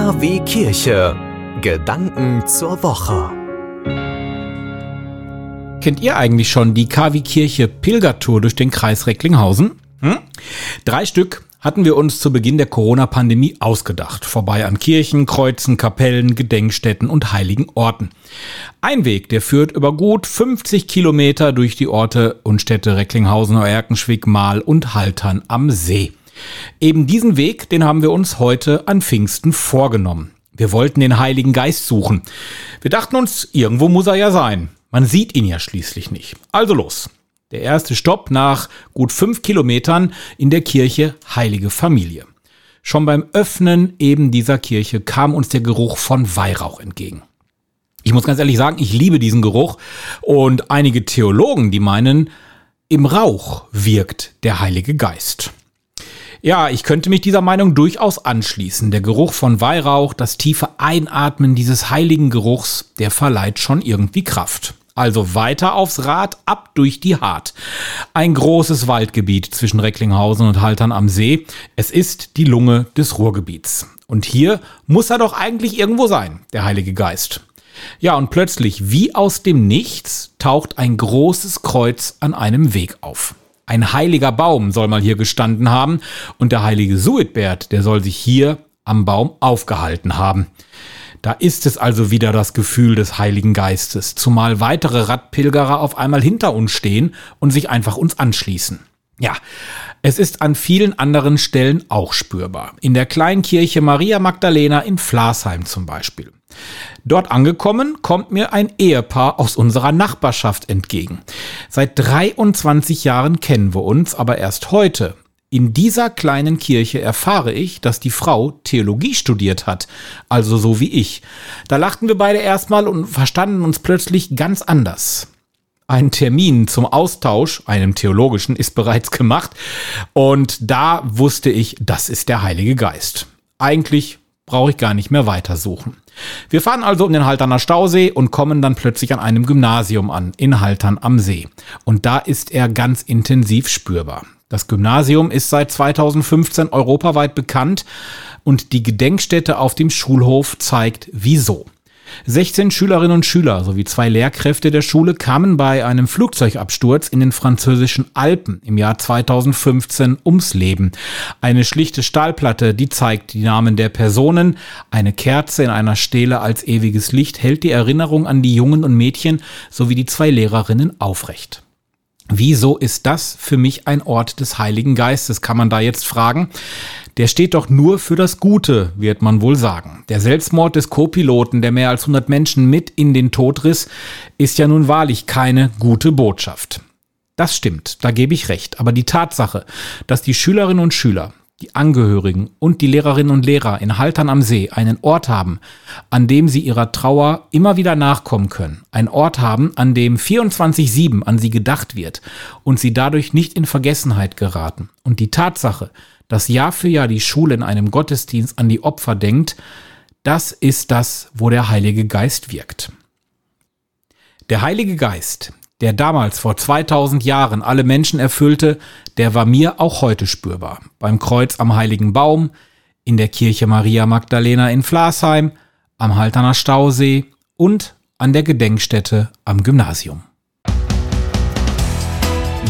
KW Kirche. Gedanken zur Woche. Kennt ihr eigentlich schon die KW Kirche Pilgertour durch den Kreis Recklinghausen? Hm? Drei Stück hatten wir uns zu Beginn der Corona-Pandemie ausgedacht. Vorbei an Kirchen, Kreuzen, Kapellen, Gedenkstätten und heiligen Orten. Ein Weg, der führt über gut 50 Kilometer durch die Orte und Städte Recklinghausen, Erkenschwick, Mahl und Haltern am See. Eben diesen Weg, den haben wir uns heute an Pfingsten vorgenommen. Wir wollten den Heiligen Geist suchen. Wir dachten uns, irgendwo muss er ja sein. Man sieht ihn ja schließlich nicht. Also los. Der erste Stopp nach gut fünf Kilometern in der Kirche Heilige Familie. Schon beim Öffnen eben dieser Kirche kam uns der Geruch von Weihrauch entgegen. Ich muss ganz ehrlich sagen, ich liebe diesen Geruch und einige Theologen, die meinen, im Rauch wirkt der Heilige Geist. Ja, ich könnte mich dieser Meinung durchaus anschließen. Der Geruch von Weihrauch, das tiefe Einatmen dieses heiligen Geruchs, der verleiht schon irgendwie Kraft. Also weiter aufs Rad, ab durch die Hart. Ein großes Waldgebiet zwischen Recklinghausen und Haltern am See. Es ist die Lunge des Ruhrgebiets. Und hier muss er doch eigentlich irgendwo sein, der Heilige Geist. Ja, und plötzlich, wie aus dem Nichts, taucht ein großes Kreuz an einem Weg auf. Ein heiliger Baum soll mal hier gestanden haben und der heilige Suetbert, der soll sich hier am Baum aufgehalten haben. Da ist es also wieder das Gefühl des Heiligen Geistes, zumal weitere Radpilgerer auf einmal hinter uns stehen und sich einfach uns anschließen. Ja, es ist an vielen anderen Stellen auch spürbar. In der Kleinkirche Maria Magdalena in Flasheim zum Beispiel. Dort angekommen kommt mir ein Ehepaar aus unserer Nachbarschaft entgegen. Seit 23 Jahren kennen wir uns, aber erst heute, in dieser kleinen Kirche erfahre ich, dass die Frau Theologie studiert hat, also so wie ich. Da lachten wir beide erstmal und verstanden uns plötzlich ganz anders. Ein Termin zum Austausch, einem theologischen, ist bereits gemacht. Und da wusste ich, das ist der Heilige Geist. Eigentlich brauche ich gar nicht mehr weitersuchen. Wir fahren also um den Halterner Stausee und kommen dann plötzlich an einem Gymnasium an, in Haltern am See. Und da ist er ganz intensiv spürbar. Das Gymnasium ist seit 2015 europaweit bekannt und die Gedenkstätte auf dem Schulhof zeigt, wieso. 16 Schülerinnen und Schüler sowie zwei Lehrkräfte der Schule kamen bei einem Flugzeugabsturz in den französischen Alpen im Jahr 2015 ums Leben. Eine schlichte Stahlplatte, die zeigt die Namen der Personen. Eine Kerze in einer Stele als ewiges Licht hält die Erinnerung an die Jungen und Mädchen sowie die zwei Lehrerinnen aufrecht. Wieso ist das für mich ein Ort des Heiligen Geistes, kann man da jetzt fragen. Der steht doch nur für das Gute, wird man wohl sagen. Der Selbstmord des Co-Piloten, der mehr als 100 Menschen mit in den Tod riss, ist ja nun wahrlich keine gute Botschaft. Das stimmt, da gebe ich recht. Aber die Tatsache, dass die Schülerinnen und Schüler die Angehörigen und die Lehrerinnen und Lehrer in Haltern am See einen Ort haben, an dem sie ihrer Trauer immer wieder nachkommen können. Ein Ort haben, an dem 24-7 an sie gedacht wird und sie dadurch nicht in Vergessenheit geraten. Und die Tatsache, dass Jahr für Jahr die Schule in einem Gottesdienst an die Opfer denkt, das ist das, wo der Heilige Geist wirkt. Der Heilige Geist, der damals vor 2000 Jahren alle Menschen erfüllte, der war mir auch heute spürbar. Beim Kreuz am Heiligen Baum, in der Kirche Maria Magdalena in Flasheim, am Halterner Stausee und an der Gedenkstätte am Gymnasium.